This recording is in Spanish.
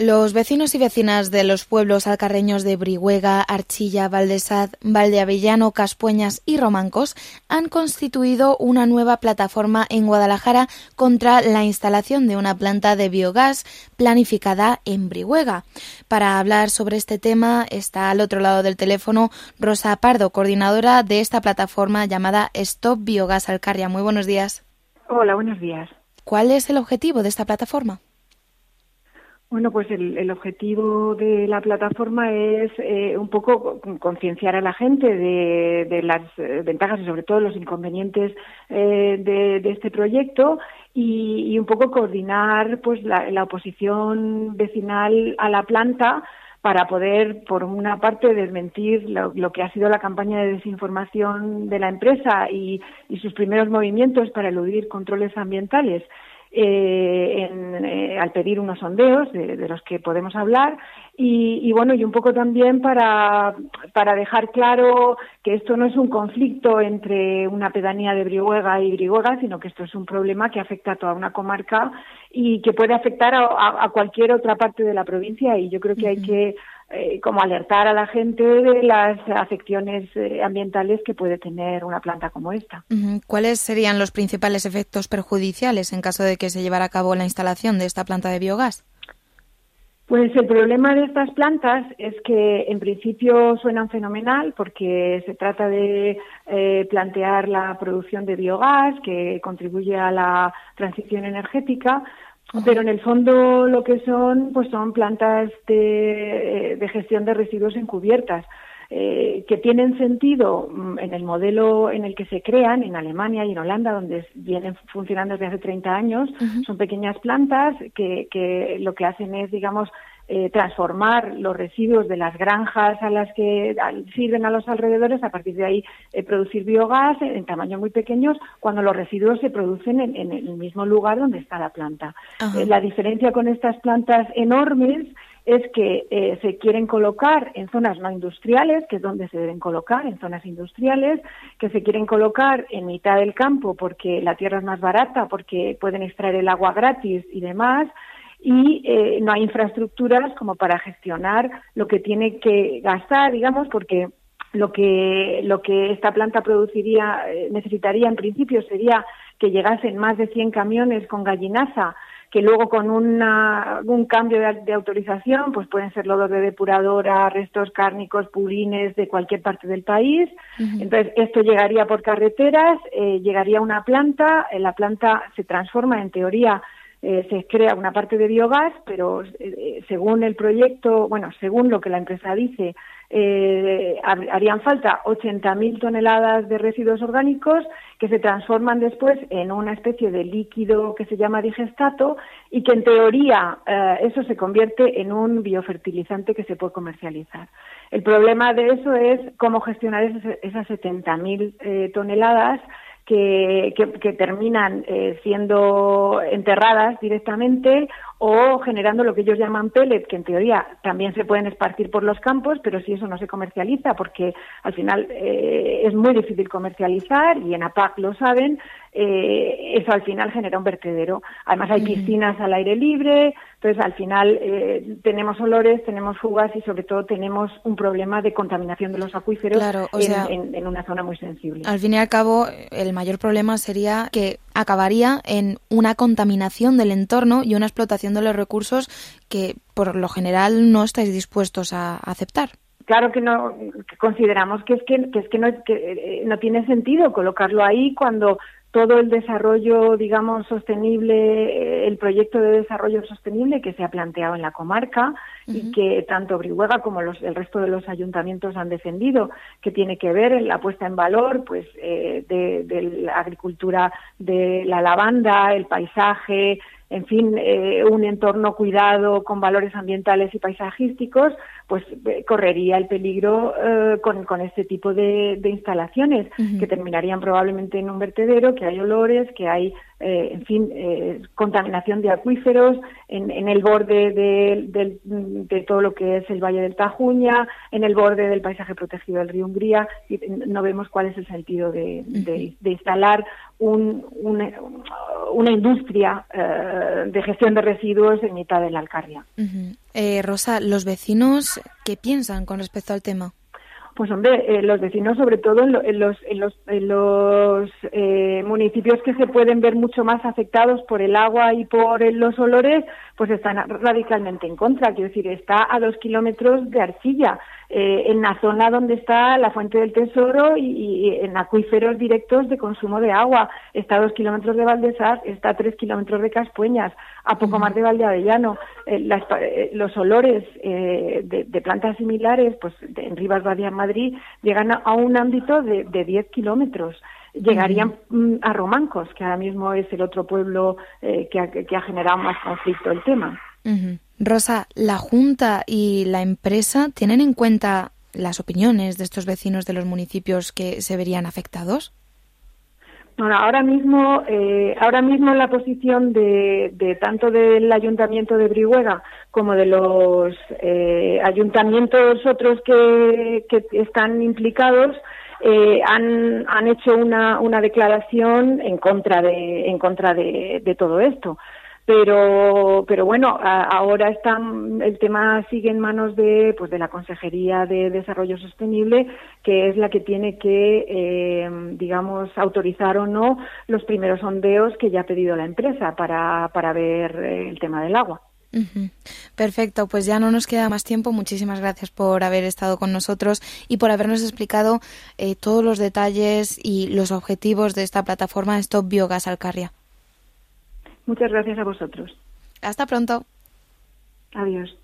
Los vecinos y vecinas de los pueblos alcarreños de Brihuega, Archilla, Valdesad, Valdeavellano, Caspueñas y Romancos han constituido una nueva plataforma en Guadalajara contra la instalación de una planta de biogás planificada en Brihuega. Para hablar sobre este tema está al otro lado del teléfono Rosa Pardo, coordinadora de esta plataforma llamada Stop Biogás Alcarria. Muy buenos días. Hola, buenos días. ¿Cuál es el objetivo de esta plataforma? Bueno, pues el, objetivo de la plataforma es eh, un poco concienciar a la gente de, las eh, ventajas y sobre todo los inconvenientes eh, de, este proyecto y, un poco coordinar pues la, oposición vecinal a la planta para poder, por una parte, desmentir lo, que ha sido la campaña de desinformación de la empresa y sus primeros movimientos para eludir controles ambientales eh, en, eh, al pedir unos sondeos de, los que podemos hablar y, bueno y un poco también para, para dejar claro que esto no es un conflicto entre una pedanía de Brihuega y Brihuega sino que esto es un problema que afecta a toda una comarca y que puede afectar a, a cualquier otra parte de la provincia y yo creo que hay que eh, como alertar a la gente de las afecciones eh, ambientales que puede tener una planta como esta. ¿Cuáles serían los principales efectos perjudiciales en caso de que se llevara a cabo la instalación de esta planta de biogás? Pues el problema de estas plantas es que en principio suenan fenomenal porque se trata de eh, plantear la producción de biogás que contribuye a la transición energética, pero en el fondo lo que son, pues son plantas de, de gestión de residuos encubiertas. Eh, que tienen sentido mm, en el modelo en el que se crean, en Alemania y en Holanda, donde vienen funcionando desde hace 30 años. Son pequeñas plantas que, que lo que hacen es, digamos, eh, transformar los residuos de las granjas a las que sirven a los alrededores, a partir de ahí eh, producir biogás en, tamaños muy pequeños, cuando los residuos se producen en, el mismo lugar donde está la planta. Eh, la diferencia con estas plantas enormes es que se quieren colocar en zonas no industriales, que es donde se deben colocar, en zonas industriales, que se quieren colocar en mitad del campo porque la tierra es más barata, porque pueden extraer el agua gratis y demás, y eh, no hay infraestructuras como para gestionar lo que tiene que gastar, digamos, porque lo que lo que esta planta produciría eh, necesitaría en principio sería que llegasen más de 100 camiones con gallinaza que luego con una, un cambio de, autorización pues pueden ser lodos de depuradora, restos cárnicos, purines de cualquier parte del país. Entonces esto llegaría por carreteras, eh, llegaría a una planta, la planta se transforma en teoría eh, se crea una parte de biogás, pero eh, según el proyecto, bueno, según lo que la empresa dice, eh, harían falta 80.000 toneladas de residuos orgánicos que se transforman después en una especie de líquido que se llama digestato y que en teoría eso se convierte en un biofertilizante que se puede comercializar. El problema de eso es cómo gestionar esas, esas 70.000 toneladas que, que, terminan eh, siendo enterradas directamente o generando lo que ellos llaman pellet, que en teoría también se pueden esparcir por los campos, pero si eso no se comercializa, porque al final eh, es muy difícil comercializar y en APAC lo saben, eh, eso al final genera un vertedero. Además hay piscinas al aire libre, entonces al final eh, tenemos olores, tenemos fugas y sobre todo tenemos un problema de contaminación de los acuíferos en, una zona muy sensible. Al fin y al cabo, el mayor problema sería que acabaría en una contaminación del entorno y una explotación de los recursos que por lo general no estáis dispuestos a aceptar. Claro que no consideramos que es que, es que no que eh, no tiene sentido colocarlo ahí cuando todo el desarrollo, digamos, sostenible, eh, el proyecto de desarrollo sostenible que se ha planteado en la comarca y que tanto Brihuega como los, el resto de los ayuntamientos han defendido, que tiene que ver en la puesta en valor, pues, eh, de, la agricultura de la lavanda, el paisaje, en fin, eh, un entorno cuidado con valores ambientales y paisajísticos, pues eh, correría el peligro eh, con, con, este tipo de, instalaciones que terminarían probablemente en un vertedero, que hay olores, que hay eh, en fin, eh, contaminación de acuíferos en, en el borde de, de, todo lo que es el Valle del Tajuña, en el borde del paisaje protegido del río Hungría, y no vemos cuál es el sentido de, instalar un, una, industria eh, de gestión de residuos en mitad de la Alcarria. Eh, Rosa, ¿los vecinos qué piensan con respecto al tema? Pues hombre, eh, los vecinos, sobre todo en, los, en los, en los eh, municipios que se pueden ver mucho más afectados por el agua y por los olores, pues están radicalmente en contra. Quiero decir, está a dos kilómetros de arcilla. Eh, en la zona donde está la fuente del tesoro y, en acuíferos directos de consumo de agua. Está a dos kilómetros de Valdesar, está a tres kilómetros de Caspueñas, a poco más de Valdeavellano. Eh, los olores de, plantas similares, pues en Rivas Badía, Madrid, llegan a, un ámbito de, diez kilómetros llegarían mm, a Romancos, que ahora mismo es el otro pueblo que, ha, generado más conflicto el tema. Rosa, ¿la Junta y la empresa tienen en cuenta las opiniones de estos vecinos de los municipios que se verían afectados? Bueno, ahora mismo, eh, ahora mismo la posición de, tanto del ayuntamiento de Brihuega como de los eh, ayuntamientos otros que, están implicados eh, han, han, hecho una, una, declaración en contra de en contra de todo esto pero pero bueno ahora están el tema sigue en manos de pues de la consejería de desarrollo sostenible que es la que tiene que eh, digamos autorizar o no los primeros sondeos que ya ha pedido la empresa para para ver el tema del agua Perfecto, pues ya no nos queda más tiempo. Muchísimas gracias por haber estado con nosotros y por habernos explicado eh, todos los detalles y los objetivos de esta plataforma Stop Biogas Alcarria. Muchas gracias a vosotros. Hasta pronto. Adiós.